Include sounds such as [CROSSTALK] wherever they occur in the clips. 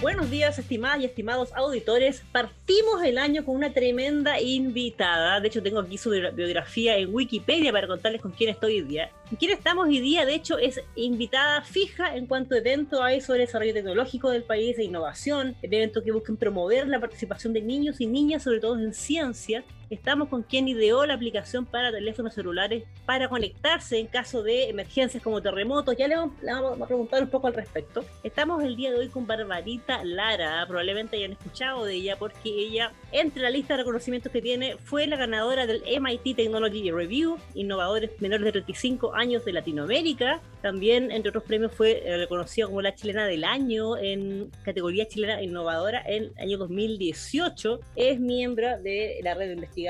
Buenos días, estimadas y estimados auditores. Partimos el año con una tremenda invitada. De hecho, tengo aquí su biografía en Wikipedia para contarles con quién estoy hoy día. Quién estamos hoy día, de hecho, es invitada fija en cuanto a eventos hay sobre desarrollo tecnológico del país e innovación, eventos que busquen promover la participación de niños y niñas, sobre todo en ciencia, Estamos con quien ideó la aplicación para teléfonos celulares para conectarse en caso de emergencias como terremotos. Ya le vamos, a preguntar un poco al respecto. Estamos el día de hoy con Barbarita Lara. Probablemente hayan escuchado de ella porque ella, entre la lista de reconocimientos que tiene, fue la ganadora del MIT Technology Review, innovadores menores de 35 años de Latinoamérica. También, entre otros premios, fue eh, reconocida como la chilena del año en categoría chilena innovadora en el año 2018. Es miembro de la red de investigación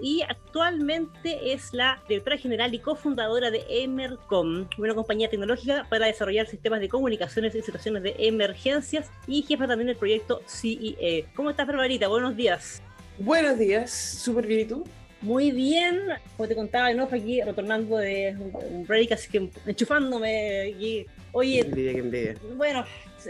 y actualmente es la directora general y cofundadora de Emercom, una compañía tecnológica para desarrollar sistemas de comunicaciones en situaciones de emergencias y jefa también del proyecto CEE. ¿Cómo estás, Barbarita? Buenos días. Buenos días, súper bien, ¿y tú? Muy bien, como te contaba, ¿no? aquí retornando de un break, así que enchufándome aquí. Oye, bueno,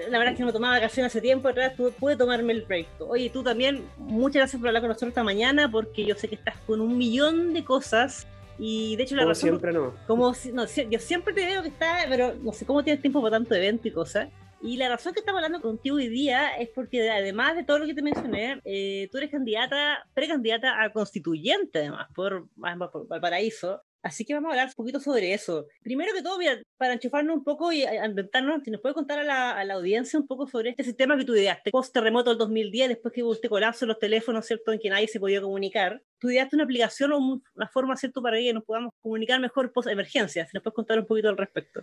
la verdad es que no tomaba vacaciones hace tiempo atrás, pude tomarme el proyecto. Oye, tú también, muchas gracias por hablar con nosotros esta mañana, porque yo sé que estás con un millón de cosas. Y de hecho, la como razón. siempre no. Como, no, yo siempre te veo que estás, pero no sé cómo tienes tiempo para tanto evento y cosas. Y la razón que estamos hablando contigo hoy día es porque además de todo lo que te mencioné, eh, tú eres candidata, precandidata a constituyente además por, Valparaíso. Así que vamos a hablar un poquito sobre eso. Primero que todo, para enchufarnos un poco y inventarnos, si nos puede contar a la, a la, audiencia un poco sobre este sistema que tú ideaste, post terremoto del 2010, después que hubo este colapso en los teléfonos, ¿cierto?, en que nadie se podía comunicar. Tú ideaste una aplicación o una forma, ¿cierto?, para que nos podamos comunicar mejor post emergencia. Si nos puedes contar un poquito al respecto.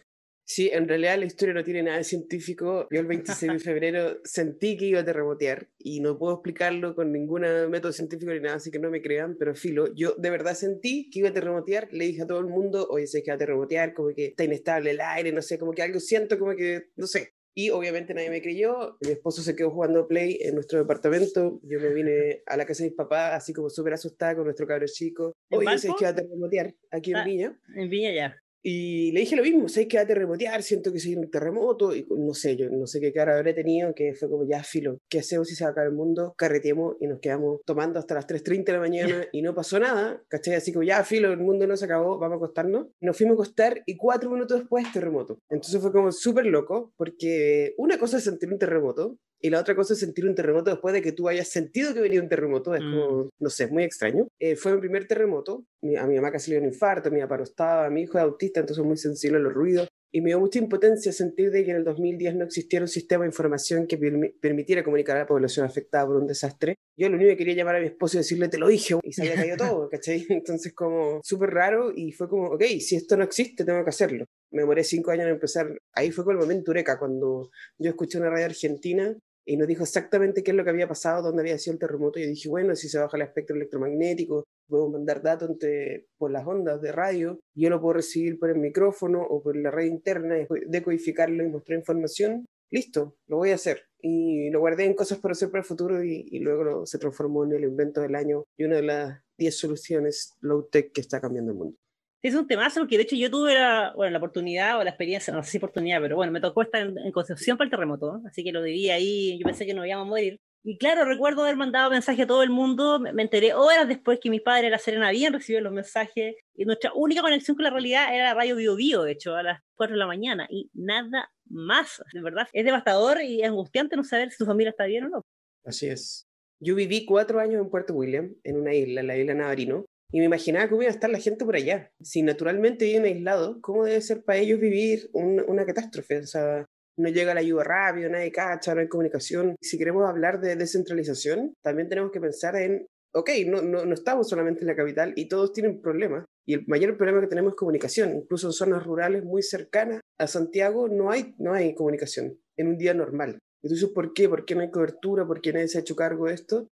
Sí, en realidad la historia no tiene nada de científico. Yo el 26 de [LAUGHS] febrero sentí que iba a terremotear y no puedo explicarlo con ningún método científico ni nada, así que no me crean, pero filo, yo de verdad sentí que iba a terremotear, le dije a todo el mundo, oye, sé que va a terremotear, como que está inestable el aire, no sé, como que algo siento, como que, no sé. Y obviamente nadie me creyó, mi esposo se quedó jugando Play en nuestro departamento, yo me vine a la casa de mis papás, así como súper asustada con nuestro cabro chico. Oye, sé que va a terremotear aquí en ah, Viña. En Viña ya. Y le dije lo mismo, sé que va a terremotear, siento que se viene un terremoto, y no sé, yo no sé qué cara habré tenido, que fue como ya filo, ¿qué hacemos si se va a caer el mundo? Carreteemos y nos quedamos tomando hasta las 3.30 de la mañana y no pasó nada, ¿cachai? Así como ya filo, el mundo no se acabó, vamos a acostarnos. Nos fuimos a acostar y cuatro minutos después terremoto. Entonces fue como súper loco, porque una cosa es sentir un terremoto y la otra cosa es sentir un terremoto después de que tú hayas sentido que venía un terremoto. Es como, mm. no sé, muy extraño. Eh, fue mi primer terremoto. A mi mamá casi le dio un infarto, mi papá no estaba, mi hijo es autista, entonces muy sensible a los ruidos. Y me dio mucha impotencia sentir de que en el 2010 no existiera un sistema de información que permitiera comunicar a la población afectada por un desastre. Yo lo único que quería llamar a mi esposo y decirle, te lo dije, y se había caído [LAUGHS] todo, ¿cachai? Entonces como súper raro y fue como, ok, si esto no existe, tengo que hacerlo. Me demoré cinco años en empezar. Ahí fue con el momento eureka, cuando yo escuché una radio argentina y nos dijo exactamente qué es lo que había pasado, dónde había sido el terremoto. Y yo dije, bueno, si se baja el espectro electromagnético, podemos mandar datos entre, por las ondas de radio, yo lo puedo recibir por el micrófono o por la red interna, decodificarlo y mostrar información. Listo, lo voy a hacer. Y lo guardé en cosas para hacer para el futuro y, y luego se transformó en el invento del año y una de las 10 soluciones low-tech que está cambiando el mundo es un temazo porque de hecho yo tuve la, bueno, la oportunidad o la experiencia, no sé si oportunidad, pero bueno, me tocó estar en, Concepción para el terremoto, así que lo viví ahí, yo pensé que no íbamos a morir. Y claro, recuerdo haber mandado mensaje a todo el mundo, me, enteré horas después que mi padre, la Serena, habían recibido los mensajes y nuestra única conexión con la realidad era la radio Bio Bio, de hecho, a las 4 de la mañana y nada más, de verdad. Es devastador y angustiante no saber si tu familia está bien o no. Así es. Yo viví cuatro años en Puerto William, en una isla, la isla Navarino, y me imaginaba cómo iba a estar la gente por allá. Si naturalmente viven aislados, ¿cómo debe ser para ellos vivir una catástrofe? O sea, no llega la ayuda rápido, nadie cacha, no hay comunicación. Si queremos hablar de descentralización, también tenemos que pensar en, ok, no, no, no estamos solamente en la capital y todos tienen problemas. Y el mayor problema que tenemos es comunicación. Incluso en zonas rurales muy cercanas a Santiago no hay, no hay comunicación en un día normal. Entonces, ¿por qué? ¿Por qué no hay cobertura? ¿Por qué nadie se ha hecho cargo de esto?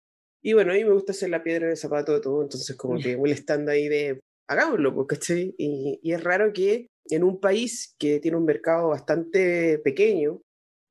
Y bueno, a mí me gusta hacer la piedra en el zapato de todo, entonces como [LAUGHS] que molestando ahí de, hagámoslo, pues, ¿cachai? Y, y es raro que en un país que tiene un mercado bastante pequeño,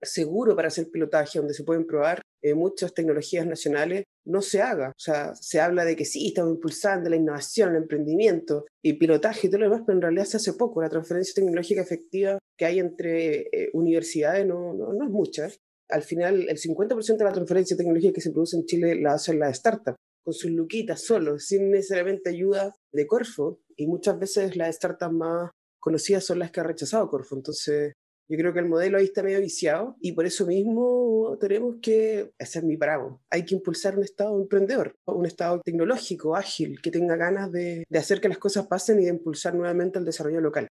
seguro para hacer pilotaje, donde se pueden probar eh, muchas tecnologías nacionales, no se haga. O sea, se habla de que sí, estamos impulsando la innovación, el emprendimiento y pilotaje y todo lo demás, pero en realidad se hace poco. La transferencia tecnológica efectiva que hay entre eh, universidades no, no, no, es mucha. Al final el 50% de la transferencia de tecnología que se produce en Chile la hacen las startups, con sus luquitas solo, sin necesariamente ayuda de Corfo, y muchas veces las startups más conocidas son las que ha rechazado Corfo. Entonces, yo creo que el modelo ahí está medio viciado y por eso mismo tenemos que, hacer mi parado, hay que impulsar un Estado emprendedor, un Estado tecnológico, ágil, que tenga ganas de, de hacer que las cosas pasen y de impulsar nuevamente el desarrollo local.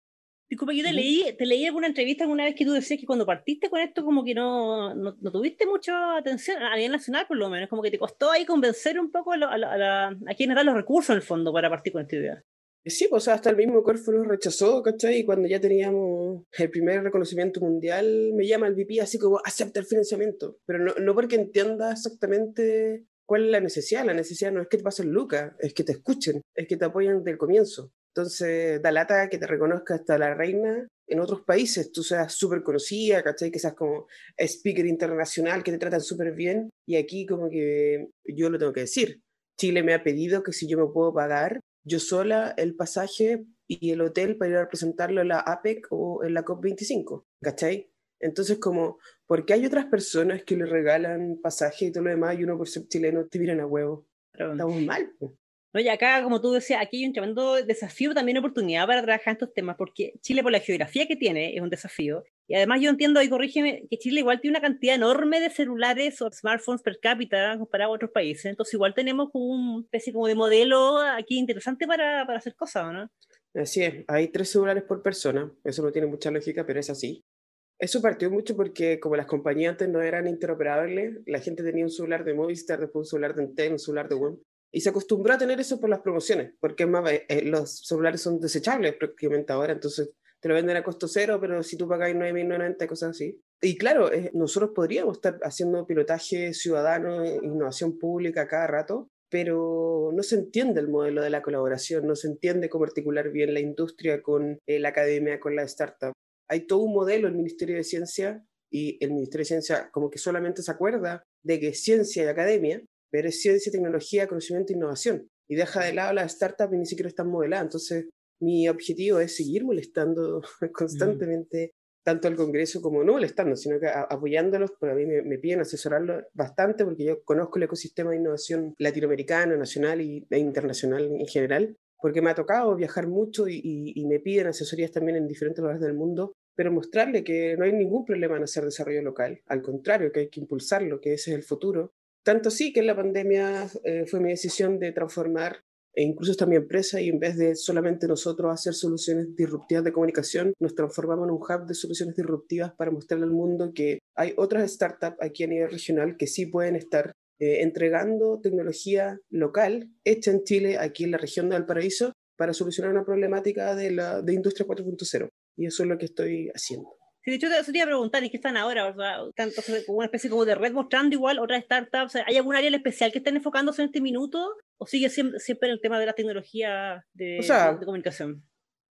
Disculpa, yo te leí, te leí alguna entrevista alguna vez que tú decías que cuando partiste con esto como que no, no, tuviste mucha atención a nivel nacional por lo menos, como que te costó ahí convencer un poco a, a, a, quienes dan los recursos en el fondo para partir con esta idea. Sí, pues hasta el mismo Corfo nos rechazó, ¿cachai? Y cuando ya teníamos el primer reconocimiento mundial, me llama el VP así como, acepta el financiamiento, pero no, no porque entienda exactamente cuál es la necesidad. La necesidad no es que te pasen lucas, es que te escuchen, es que te apoyen desde el comienzo. Entonces, da lata que te reconozca hasta la reina en otros países, tú seas súper conocida, ¿cachai? Que seas como speaker internacional, que te tratan súper bien. Y aquí como que yo lo tengo que decir. Chile me ha pedido que si yo me puedo pagar yo sola el pasaje y el hotel para ir a representarlo en la APEC o en la COP25, ¿cachai? Entonces, como, ¿por qué hay otras personas que le regalan pasaje y todo lo demás y uno por ser chileno te miran a huevo? Estamos mal. No, y acá, como tú decías, aquí hay un tremendo desafío, también oportunidad para trabajar en estos temas, porque Chile, por la geografía que tiene, es un desafío. Y además yo entiendo, y corrígeme, que Chile igual tiene una cantidad enorme de celulares o smartphones per cápita comparado a otros países. Entonces igual tenemos una especie como de modelo aquí interesante para, para hacer cosas, ¿no? Así es, hay tres celulares por persona. Eso no tiene mucha lógica, pero es así. Eso partió mucho porque como las compañías antes no eran interoperables, la gente tenía un celular de Movistar, después un celular de Entel, un celular de WOM, y se acostumbró a tener eso por las promociones, porque más, eh, eh, los celulares son desechables prácticamente ahora, entonces te lo venden a costo cero, pero si tú pagas 9.990, cosas así. Y claro, eh, nosotros podríamos estar haciendo pilotaje ciudadano, innovación pública cada rato, pero no se entiende el modelo de la colaboración, no se entiende cómo articular bien la industria con la academia, con la startup. Hay todo un modelo el Ministerio de Ciencia y el Ministerio de Ciencia como que solamente se acuerda de que ciencia y academia, pero es ciencia, tecnología, conocimiento e innovación. Y deja de lado las startups y ni siquiera están modeladas. Entonces, mi objetivo es seguir molestando [LAUGHS] constantemente tanto al Congreso como no molestando, sino que apoyándolos, pero a mí me, piden asesorarlo bastante porque yo conozco el ecosistema de innovación latinoamericano, nacional y, e internacional en general, porque me ha tocado viajar mucho y, y, me piden asesorías también en diferentes lugares del mundo, pero mostrarle que no hay ningún problema en hacer desarrollo local, al contrario, que hay que impulsarlo, que ese es el futuro tanto sí que en la pandemia eh, fue mi decisión de transformar e incluso esta mi empresa y en vez de solamente nosotros hacer soluciones disruptivas de comunicación, nos transformamos en un hub de soluciones disruptivas para mostrarle al mundo que hay otras startups aquí a nivel regional que sí pueden estar eh, entregando tecnología local hecha en Chile, aquí en la región de Valparaíso, para solucionar una problemática de la de industria 4.0. Y eso es lo que estoy haciendo de hecho, te quería preguntar, ¿y qué están ahora? O sea, tanto como una especie como de red mostrando igual otras startups. ¿Hay algún área especial que estén enfocándose en este minuto? ¿O sigue siempre, siempre el tema de la tecnología de, de comunicación?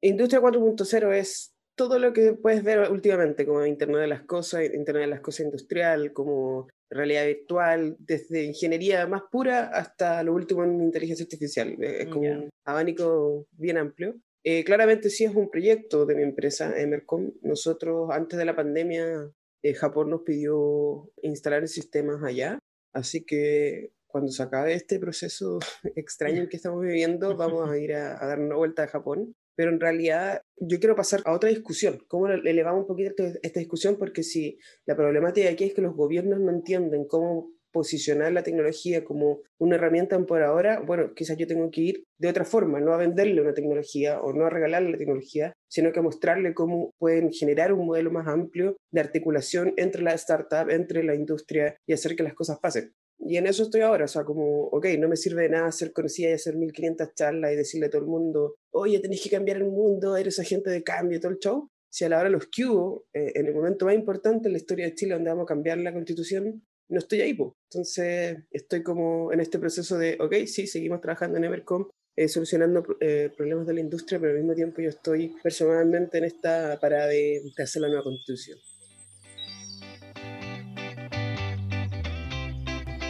Industria 4.0 es todo lo que puedes ver últimamente, como Internet de las Cosas, Internet de las Cosas Industrial, como realidad virtual, desde ingeniería más pura hasta lo último en inteligencia artificial. Es como un abanico bien amplio. Eh, claramente sí es un proyecto de mi empresa, Emercom. Nosotros antes de la pandemia, eh, Japón nos pidió instalar sistemas allá, así que cuando se acabe este proceso [LAUGHS] extraño que estamos viviendo, vamos a ir a, dar una vuelta a Japón. Pero en realidad yo quiero pasar a otra discusión. ¿Cómo elevamos un poquito esta discusión? Porque si la problemática aquí es que los gobiernos no entienden cómo posicionar la tecnología como una herramienta por ahora, bueno, quizás yo tengo que ir de otra forma, no a venderle una tecnología o no a regalarle la tecnología, sino que a mostrarle cómo pueden generar un modelo más amplio de articulación entre la startup, entre la industria y hacer que las cosas pasen. Y en eso estoy ahora, o sea, como, ok, no me sirve de nada ser conocida y hacer 1500 charlas y decirle a todo el mundo, oye, tenéis que cambiar el mundo, eres agente de cambio, todo el show. Si a la hora los que eh, en el momento más importante en la historia de Chile, donde vamos a cambiar la constitución, no estoy ahí. Entonces estoy como en este proceso de, ok, sí, seguimos trabajando en Evercom, eh, solucionando eh, problemas de la industria, pero al mismo tiempo yo estoy personalmente en esta parada de, de hacer la nueva constitución.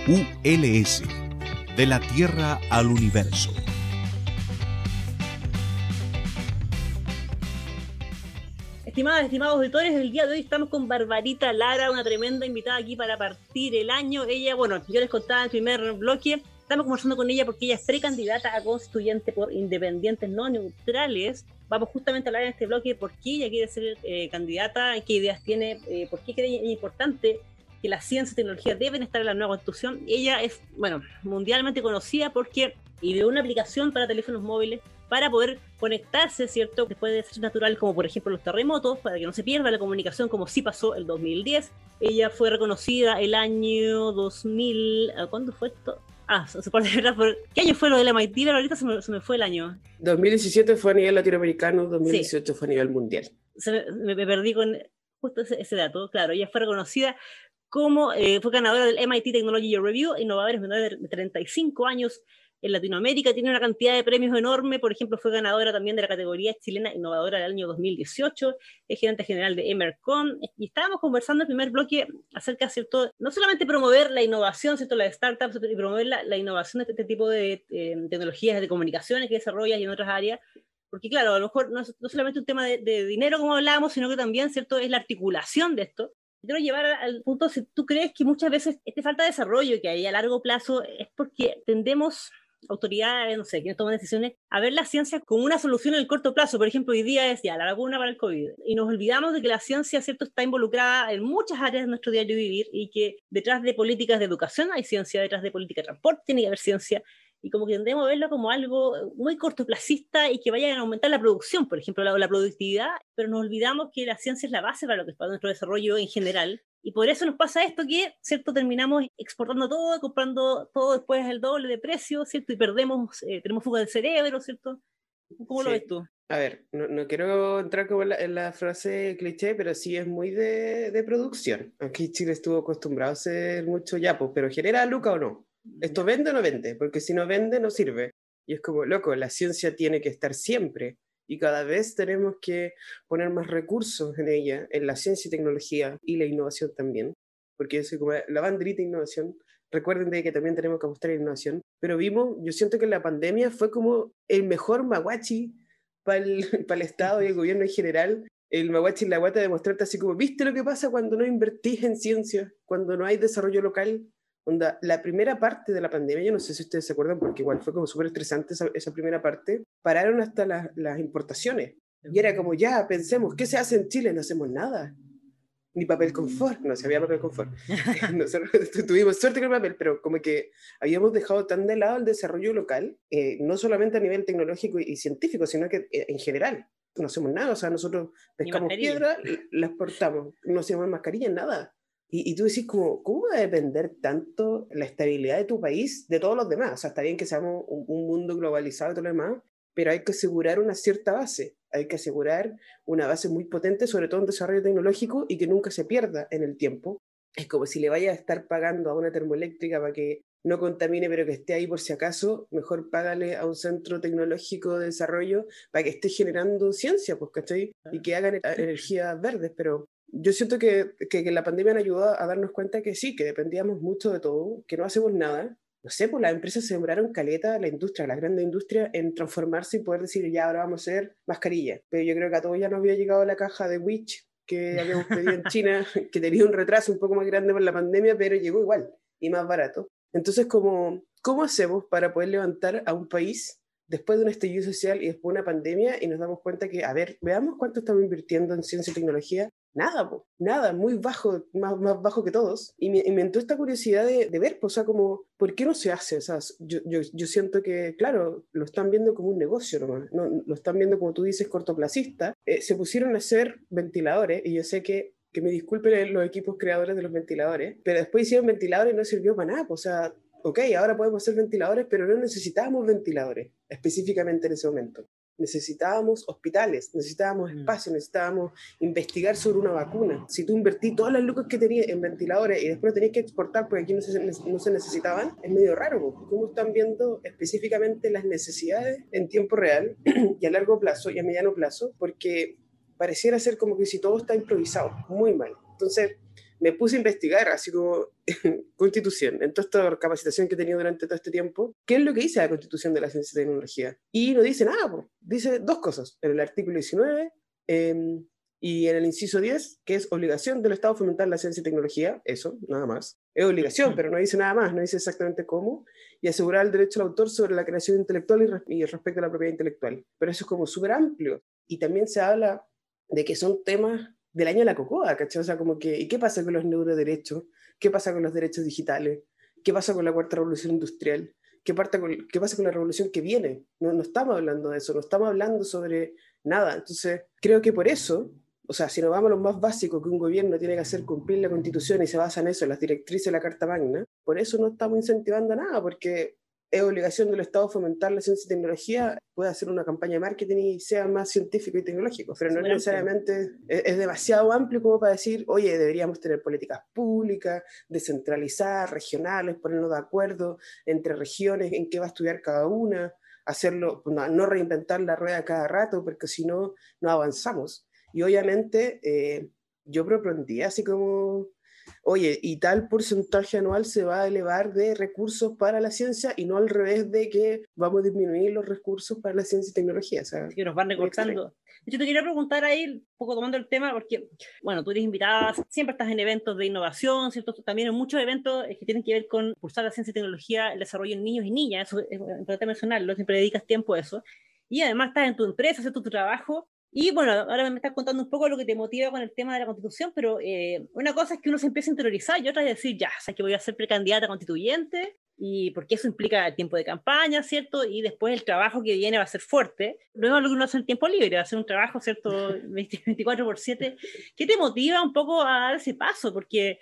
ULS, de la Tierra al Universo. Estimadas, estimados auditores, el día de hoy estamos con Barbarita Lara, una tremenda invitada aquí para partir el año. Ella, bueno, yo les contaba en el primer bloque, estamos conversando con ella porque ella es precandidata a constituyente por independientes no neutrales. Vamos justamente a hablar en este bloque por qué ella quiere ser eh, candidata, qué ideas tiene, eh, por qué cree importante que la ciencia y tecnología deben estar en la nueva constitución. Ella es, bueno, mundialmente conocida porque ideó una aplicación para teléfonos móviles para poder conectarse, ¿cierto? Después de ser natural, como por ejemplo los terremotos, para que no se pierda la comunicación, como sí pasó el 2010. Ella fue reconocida el año 2000. ¿Cuándo fue esto? Ah, se. [LAUGHS] ¿Qué año fue lo del MIT? Pero ahorita se me, fue el año. 2017 fue a nivel latinoamericano, 2018 fue a nivel mundial. me, perdí con justo ese, dato. Claro, ella fue reconocida como eh, fue ganadora del MIT Technology Review, innovadores menores de 35 años en Latinoamérica, tiene una cantidad de premios enorme, por ejemplo, fue ganadora también de la categoría chilena innovadora del año 2018, es gerente general de Emercom, y estábamos conversando en el primer bloque acerca, ¿cierto?, no solamente promover la innovación, ¿cierto?, la de startups, y promover la, innovación de este tipo de eh, tecnologías de comunicaciones que desarrollas y en otras áreas, porque claro, a lo mejor no es no solamente un tema de, de, dinero como hablábamos, sino que también, ¿cierto?, es la articulación de esto. Quiero llevar al punto, si tú crees que muchas veces esta falta de desarrollo que hay a largo plazo es porque tendemos autoridades, no sé, quienes toman decisiones, a ver la ciencia como una solución en el corto plazo. Por ejemplo, hoy día es ya la vacuna para el COVID. Y nos olvidamos de que la ciencia, ¿cierto?, está involucrada en muchas áreas de nuestro diario vivir y que detrás de políticas de educación hay ciencia, detrás de políticas de transporte tiene que haber ciencia. Y como que tendemos a verlo como algo muy cortoplacista y que vaya a aumentar la producción, por ejemplo, la, la productividad, pero nos olvidamos que la ciencia es la base para lo que es para nuestro desarrollo en general y por eso nos pasa esto que, ¿cierto? Terminamos exportando todo, comprando todo después el doble de precio, ¿cierto? Y perdemos, eh, tenemos fuga del cerebro, ¿cierto? ¿Cómo lo ves tú? A ver, no, no quiero entrar como en la, frase cliché, pero sí es muy de, de, producción. Aquí Chile estuvo acostumbrado a hacer mucho yapo, pero ¿genera lucas o no? ¿Esto vende o no vende? Porque si no vende, no sirve. Y es como, loco, la ciencia tiene que estar siempre y cada vez tenemos que poner más recursos en ella, en la ciencia y tecnología y la innovación también, porque es como la banderita de innovación. Recuerden de que también tenemos que mostrar innovación, pero vimos, yo siento que la pandemia fue como el mejor maguachi para el, el Estado y el gobierno en general, el maguachi en la guata de mostrarte así como, ¿viste lo que pasa cuando no invertís en ciencia? Cuando no hay desarrollo local, Onda, la primera parte de la pandemia, yo no sé si ustedes se acuerdan, porque igual fue como súper estresante esa, esa, primera parte, pararon hasta las importaciones. Y era como, ya, pensemos, ¿qué se hace en Chile? No hacemos nada. Ni papel confort, no se había papel confort. [LAUGHS] Nosotros [LAUGHS] tuvimos suerte con el papel, pero como que habíamos dejado tan de lado el desarrollo local, eh, no solamente a nivel tecnológico y, científico, sino que eh, en general. No hacemos nada, o sea, nosotros pescamos piedra, las portamos, no hacemos mascarillas, nada. Y, y, tú decís, como, ¿cómo va a depender tanto la estabilidad de tu país de todos los demás? O sea, está bien que seamos un, mundo globalizado y todo lo demás, pero hay que asegurar una cierta base. Hay que asegurar una base muy potente, sobre todo en desarrollo tecnológico, y que nunca se pierda en el tiempo. Es como si le vayas a estar pagando a una termoeléctrica para que no contamine, pero que esté ahí por si acaso, mejor págale a un centro tecnológico de desarrollo para que esté generando ciencia, pues, ¿cachai? Y que hagan energías verdes, pero yo siento que, que, la pandemia nos ayudó a darnos cuenta que sí, que dependíamos mucho de todo, que no hacemos nada. No sé, pues las empresas se sembraron caleta, la industria, la grande industria, en transformarse y poder decir, ya, ahora vamos a hacer mascarilla. Pero yo creo que a todos ya nos había llegado la caja de Witch que [LAUGHS] habíamos pedido en China, que tenía un retraso un poco más grande por la pandemia, pero llegó igual y más barato. Entonces, como, ¿cómo hacemos para poder levantar a un país después de un estallido social y después de una pandemia y nos damos cuenta que, a ver, veamos cuánto estamos invirtiendo en ciencia y tecnología nada, nada, muy bajo, más, más bajo que todos. Y me, entró esta curiosidad de, ver, o sea, como, ¿por qué no se hace? O sea, yo, yo, siento que, claro, lo están viendo como un negocio no, lo están viendo, como tú dices, cortoplacista. Eh, se pusieron a hacer ventiladores y yo sé que que me disculpen los equipos creadores de los ventiladores, pero después hicieron ventiladores y no sirvió para nada, o sea, ok, ahora podemos hacer ventiladores, pero no necesitábamos ventiladores específicamente en ese momento necesitábamos hospitales, necesitábamos mm. espacio, necesitábamos investigar sobre una vacuna. Si tú invertí todas las lucas que tenías en ventiladores y después tenías que exportar porque aquí no se, no se necesitaban, es medio raro. ¿Cómo están viendo específicamente las necesidades en tiempo real [CLEARS THROAT] y a largo plazo y a mediano plazo? Porque pareciera ser como que si todo está improvisado, muy mal. Entonces, me puse a investigar, así como [LAUGHS] constitución, en toda esta capacitación que he tenido durante todo este tiempo, qué es lo que dice la constitución de la ciencia y tecnología. Y no dice nada, dice dos cosas. En el artículo 19, em, Y en el inciso 10, que es obligación del Estado fomentar la ciencia y tecnología, eso, nada más. Es obligación, pero no dice nada más, no dice exactamente cómo. Y asegurar el derecho al autor sobre la creación intelectual y, respecto a la propiedad intelectual. Pero eso es como súper amplio. Y también se habla de que son temas del año de la cocoa, ¿cachai? O sea, como que, ¿y qué pasa con los neuroderechos? ¿Qué pasa con los derechos digitales? ¿Qué pasa con la cuarta revolución industrial? ¿Qué, con, ¿Qué pasa con la revolución que viene? No, estamos hablando de eso, no estamos hablando sobre nada. Entonces, creo que por eso o sea, si nos vamos a lo más básico que un gobierno tiene que hacer cumplir la constitución y se basa en eso, las directrices de la Carta Magna, por eso no estamos incentivando nada, porque es obligación del Estado fomentar la ciencia y tecnología, puede hacer una campaña de marketing y sea más científico y tecnológico, pero no necesariamente es, demasiado amplio como para decir, oye, deberíamos tener políticas públicas, descentralizar, regionales, ponernos de acuerdo entre regiones en qué va a estudiar cada una, hacerlo, no, no reinventar la rueda cada rato, porque si no, no avanzamos. Y obviamente eh, yo propondría así como, oye, y tal porcentaje anual se va a elevar de recursos para la ciencia y no al revés de que vamos a disminuir los recursos para la ciencia y tecnología. O sea, que nos van recortando. Yo te quería preguntar ahí, un poco tomando el tema, porque, bueno, tú eres invitada, siempre estás en eventos de innovación, ¿cierto? También en muchos eventos que tienen que ver con pulsar la ciencia y tecnología, el desarrollo en niños y niñas, eso es importante mencionarlo, siempre dedicas tiempo a eso. Y además estás en tu empresa, haces tu trabajo, y bueno, ahora me estás contando un poco lo que te motiva con el tema de la constitución, pero eh, una cosa es que uno se empieza a interiorizar y otra es decir, ya, sé que voy a ser precandidata constituyente y porque eso implica el tiempo de campaña, ¿cierto? Y después el trabajo que viene va a ser fuerte. Luego lo que uno hace en tiempo libre, va a ser un trabajo, ¿cierto? [LAUGHS] 24 por 7. ¿Qué te motiva un poco a dar ese paso? Porque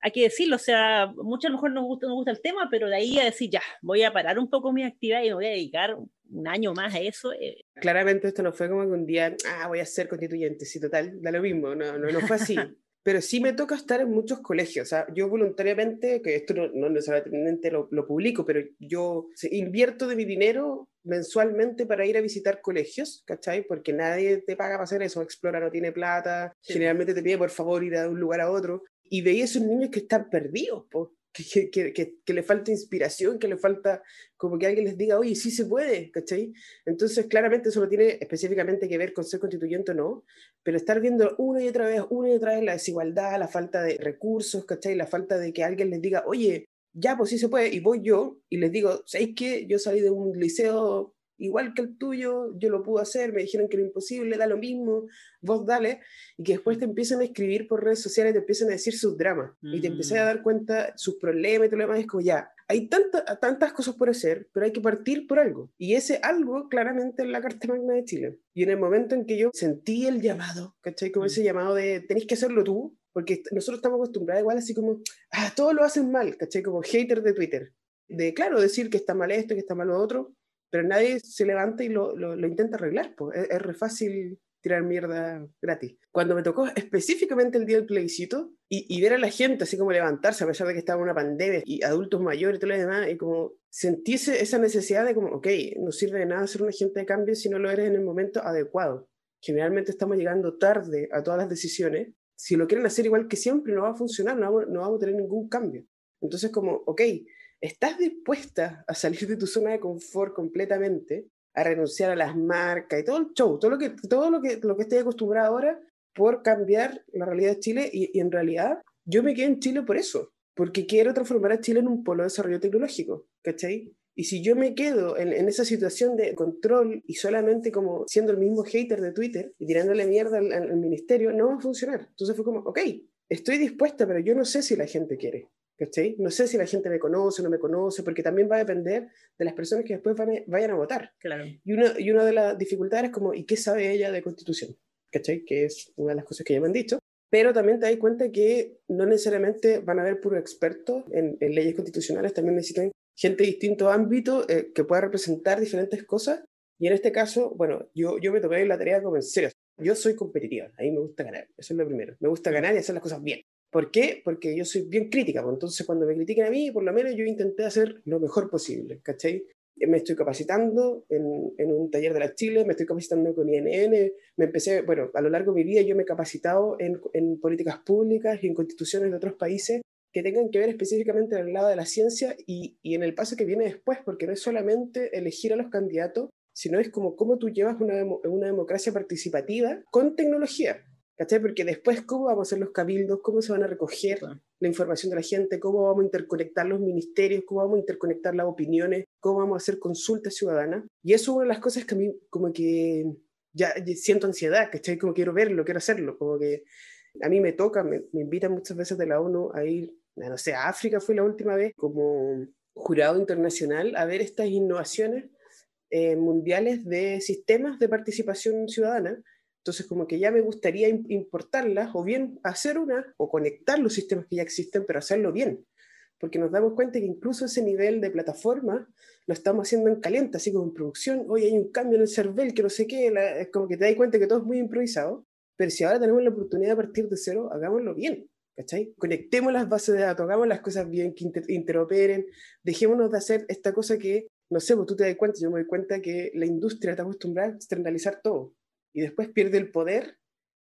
hay que decirlo, o sea, mucho a lo mejor nos gusta, nos gusta el tema, pero de ahí a decir, ya, voy a parar un poco mi actividad y me voy a dedicar un año más a eso. Eh. Claramente esto no fue como que un día, ah, voy a ser constituyente, sí, total, da lo mismo, no, no, no fue así. [LAUGHS] pero sí me toca estar en muchos colegios. O sea, yo voluntariamente, que esto no, no necesariamente lo, lo, publico, pero yo invierto de mi dinero mensualmente para ir a visitar colegios, ¿cachai? Porque nadie te paga para hacer eso. Explora no tiene plata, generalmente te pide por favor ir de un lugar a otro. Y veía esos niños que están perdidos, pues que, que, que, le falta inspiración, que le falta como que alguien les diga, oye, sí se puede, ¿cachai? Entonces, claramente eso no tiene específicamente que ver con ser constituyente o no, pero estar viendo una y otra vez, una y otra vez la desigualdad, la falta de recursos, ¿cachai? La falta de que alguien les diga, oye, ya, pues sí se puede, y voy yo y les digo, ¿sabéis qué? Yo salí de un liceo igual que el tuyo, yo lo pude hacer, me dijeron que era imposible, da lo mismo, vos dale, y que después te empiezan a escribir por redes sociales, te empiezan a decir sus dramas, y te empiezas a mm. dar cuenta sus problemas y todo lo demás, es como ya, hay tanta, tantas cosas por hacer, pero hay que partir por algo, y ese algo claramente es la Carta Magna de Chile, y en el momento en que yo sentí el llamado, ¿cachai? Como ese mm. llamado de, tenéis que hacerlo tú, porque nosotros estamos acostumbrados igual así como, ah, todos lo hacen mal, ¿cachai? Como hater de Twitter, de, claro, decir que está mal esto, que está mal lo otro, pero nadie se levanta y lo, lo, intenta arreglar, pues es, es, re fácil tirar mierda gratis. Cuando me tocó específicamente el día del plebiscito y, y, ver a la gente así como levantarse a pesar de que estaba una pandemia y adultos mayores y todo lo demás, y como sentirse esa necesidad de como, ok, no sirve de nada ser un agente de cambio si no lo eres en el momento adecuado. Generalmente estamos llegando tarde a todas las decisiones. Si lo quieren hacer igual que siempre, no va a funcionar, no vamos, no vamos a tener ningún cambio. Entonces, como, ok, ¿Estás dispuesta a salir de tu zona de confort completamente, a renunciar a las marcas y todo el show, todo lo que, todo lo que, lo que estoy acostumbrada ahora por cambiar la realidad de Chile? Y, en realidad yo me quedé en Chile por eso, porque quiero transformar a Chile en un polo de desarrollo tecnológico, ¿cachai? Y si yo me quedo en, esa situación de control y solamente como siendo el mismo hater de Twitter y tirándole mierda al, al, ministerio, no va a funcionar. Entonces fue como, ok, estoy dispuesta, pero yo no sé si la gente quiere. ¿Cachai? No sé si la gente me conoce o no me conoce, porque también va a depender de las personas que después vayan a votar. Claro. Y, una, y una de las dificultades es como, ¿y qué sabe ella de constitución? ¿Cachai? Que es una de las cosas que ya me han dicho. Pero también te das cuenta que no necesariamente van a haber puros expertos en, en leyes constitucionales, también necesitan gente de distintos ámbitos eh, que pueda representar diferentes cosas. Y en este caso, bueno, yo, yo me tomé la tarea como en serio. Yo soy competitiva, ahí me gusta ganar, eso es lo primero. Me gusta ganar y hacer las cosas bien. ¿Por qué? Porque yo soy bien crítica, pues, entonces cuando me critiquen a mí, por lo menos yo intenté hacer lo mejor posible, ¿cachai? Me estoy capacitando en, en un taller de la Chile, me estoy capacitando con INN, me empecé, bueno, a lo largo de mi vida yo me he capacitado en, en políticas públicas y en constituciones de otros países que tengan que ver específicamente en el lado de la ciencia y, y, en el paso que viene después, porque no es solamente elegir a los candidatos, sino es como cómo tú llevas una, una democracia participativa con tecnología. ¿Cachai? Porque después, ¿cómo vamos a hacer los cabildos? ¿Cómo se van a recoger la información de la gente? ¿Cómo vamos a interconectar los ministerios? ¿Cómo vamos a interconectar las opiniones? ¿Cómo vamos a hacer consultas ciudadanas? Y eso es una de las cosas que a mí como que ya siento ansiedad, ¿cachai? Como quiero verlo, quiero hacerlo, como que a mí me toca, me, me invitan muchas veces de la ONU a ir, no sé, a África fue la última vez, como jurado internacional, a ver estas innovaciones eh, mundiales de sistemas de participación ciudadana entonces, como que ya me gustaría importarlas o bien hacer una o conectar los sistemas que ya existen, pero hacerlo bien. Porque nos damos cuenta que incluso ese nivel de plataforma lo estamos haciendo en caliente, así como en producción. Hoy hay un cambio en el CERVEL que no sé qué, es como que te das cuenta que todo es muy improvisado. Pero si ahora tenemos la oportunidad de partir de cero, hagámoslo bien. ¿Cachai? Conectemos las bases de datos, hagamos las cosas bien, que interoperen, dejémonos de hacer esta cosa que, no sé, pues tú te das cuenta, yo me doy cuenta que la industria está acostumbrada a externalizar todo y después pierde el poder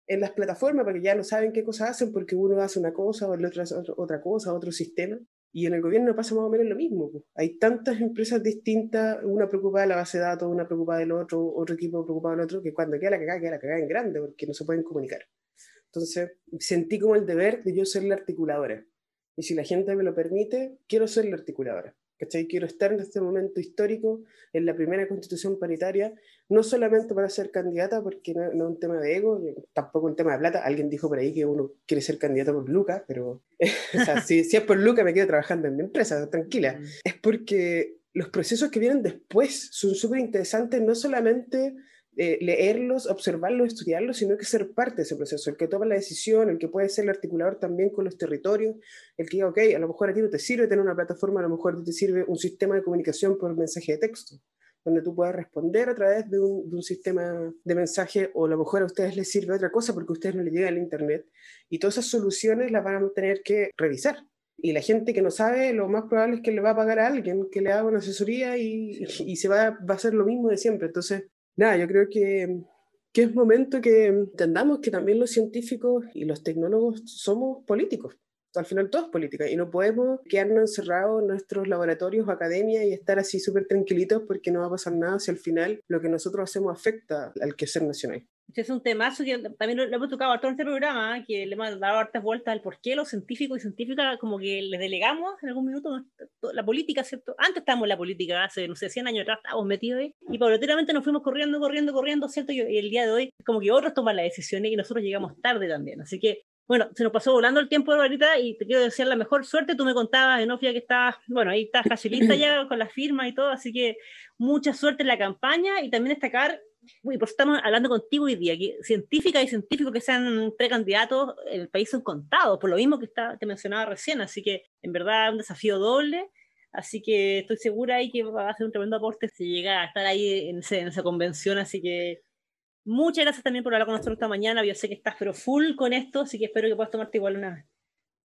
en las plataformas porque ya no saben qué cosas hacen porque uno hace una cosa o el otro hace otra cosa, otro sistema. Y en el gobierno pasa más o menos lo mismo. Hay tantas empresas distintas, una preocupada de la base de datos, una preocupada del otro, otro equipo preocupado del otro, que cuando queda la cagada, queda la cagada en grande porque no se pueden comunicar. Entonces sentí como el deber de yo ser la articuladora. Y si la gente me lo permite, quiero ser la articuladora. ¿Cachai? Quiero estar en este momento histórico, en la primera constitución paritaria, no solamente para ser candidata, porque no, es un tema de ego, tampoco un tema de plata. Alguien dijo por ahí que uno quiere ser candidato por Luca, pero [LAUGHS] si, si, es por Luca me quedo trabajando en mi empresa, tranquila. Mm. Es porque los procesos que vienen después son súper interesantes, no solamente eh, leerlos, observarlos, estudiarlos, sino que ser parte de ese proceso, el que toma la decisión, el que puede ser el articulador también con los territorios, el que diga, ok, a lo mejor a ti no te sirve tener una plataforma, a lo mejor te sirve un sistema de comunicación por mensaje de texto, donde tú puedas responder a través de un, de un sistema de mensaje, o a lo mejor a ustedes les sirve otra cosa porque a ustedes no les llega el Internet, y todas esas soluciones las van a tener que revisar. Y la gente que no sabe, lo más probable es que le va a pagar a alguien que le haga una asesoría y, y se va, va a hacer lo mismo de siempre. Entonces, nada, yo creo que, que es momento que entendamos que también los científicos y los tecnólogos somos políticos. Al final todo es política y no podemos quedarnos encerrados en nuestros laboratorios o academia y estar así súper tranquilitos porque no va a pasar nada si al final lo que nosotros hacemos afecta al quehacer nacional. Es un temazo que también lo, hemos tocado harto en este programa, que le hemos dado hartas vueltas al por qué los científicos y científicas como que les delegamos en algún minuto la política, ¿cierto? Antes estábamos en la política, hace, no sé, 100 años atrás estábamos metidos ahí, y paulatinamente nos fuimos corriendo, corriendo, corriendo, ¿cierto? Y, el día de hoy como que otros toman las decisiones y nosotros llegamos tarde también. Así que, bueno, se nos pasó volando el tiempo ahorita y te quiero desear la mejor suerte. Tú me contabas, Enofia, que estás, bueno, ahí estás facilista [CLEARS THROAT] ya con la firma y todo, así que mucha suerte en la campaña y también destacar Uy, pues estamos hablando contigo hoy día, que científicas y científicos que sean precandidatos en el país son contados, por lo mismo que está, te mencionaba recién, así que en verdad un desafío doble, así que estoy segura ahí que va a ser un tremendo aporte si llega a estar ahí en, esa convención, así que muchas gracias también por hablar con nosotros esta mañana, yo sé que estás pero full con esto, así que espero que puedas tomarte igual una,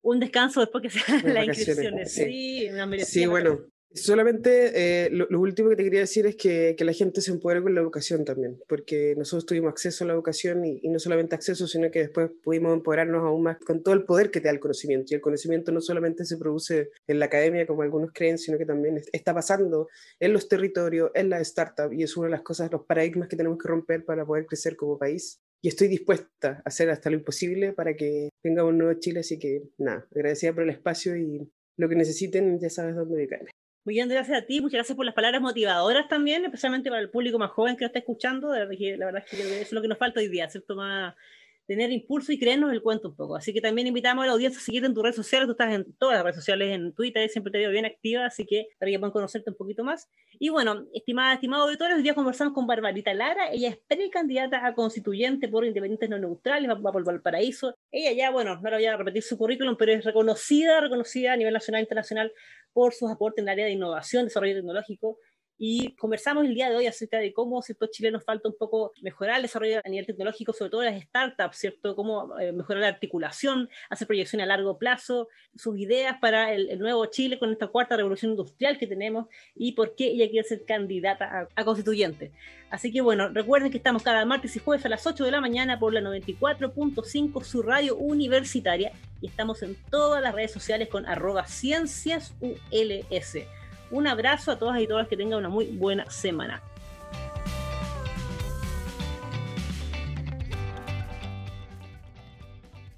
un descanso después que sean [LAUGHS] las inscripciones. Sí, sí, sí bueno, Solamente eh, lo, último que te quería decir es que, que, la gente se empodere con la educación también, porque nosotros tuvimos acceso a la educación y, no solamente acceso, sino que después pudimos empoderarnos aún más con todo el poder que te da el conocimiento. Y el conocimiento no solamente se produce en la academia, como algunos creen, sino que también está pasando en los territorios, en las startups, y es una de las cosas, los paradigmas que tenemos que romper para poder crecer como país. Y estoy dispuesta a hacer hasta lo imposible para que tengamos un nuevo Chile, así que nada, agradecida por el espacio y lo que necesiten, ya sabes dónde ubicarme. Bien, gracias a ti, muchas gracias por las palabras motivadoras también, especialmente para el público más joven que nos está escuchando. La verdad, es que eso es lo que nos falta hoy día, ¿cierto? Más, tener impulso y creernos el cuento un poco. Así que también invitamos a la audiencia a seguirte en tus redes sociales. Tú estás en todas las redes sociales, en Twitter, siempre te veo bien activa, así que para que puedan conocerte un poquito más. Y bueno, estimada, estimados auditores, hoy día conversamos con Barbarita Lara. Ella es precandidata a constituyente por Independientes No Neutrales, va, por Valparaíso. Ella ya, bueno, no le voy a repetir su currículum, pero es reconocida, reconocida a nivel nacional e internacional por sus aportes en el área de innovación, desarrollo tecnológico y conversamos el día de hoy acerca de cómo, ¿cierto? Chile nos falta un poco mejorar el desarrollo a nivel tecnológico, sobre todo las startups, ¿cierto? Cómo eh, mejorar la articulación, hacer proyección a largo plazo, sus ideas para el, nuevo Chile con esta cuarta revolución industrial que tenemos y por qué ella quiere ser candidata a, constituyente. Así que bueno, recuerden que estamos cada martes y jueves a las 8 de la mañana por la 94.5, su radio universitaria, y estamos en todas las redes sociales con arroba. Un abrazo a todas y todas que tengan una muy buena semana.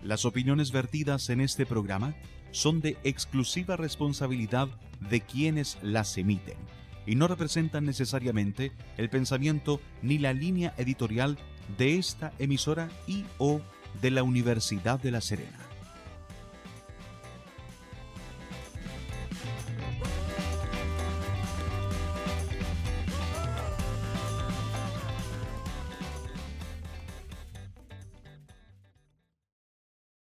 Las opiniones vertidas en este programa son de exclusiva responsabilidad de quienes las emiten y no representan necesariamente el pensamiento ni la línea editorial de esta emisora y o de la Universidad de La Serena.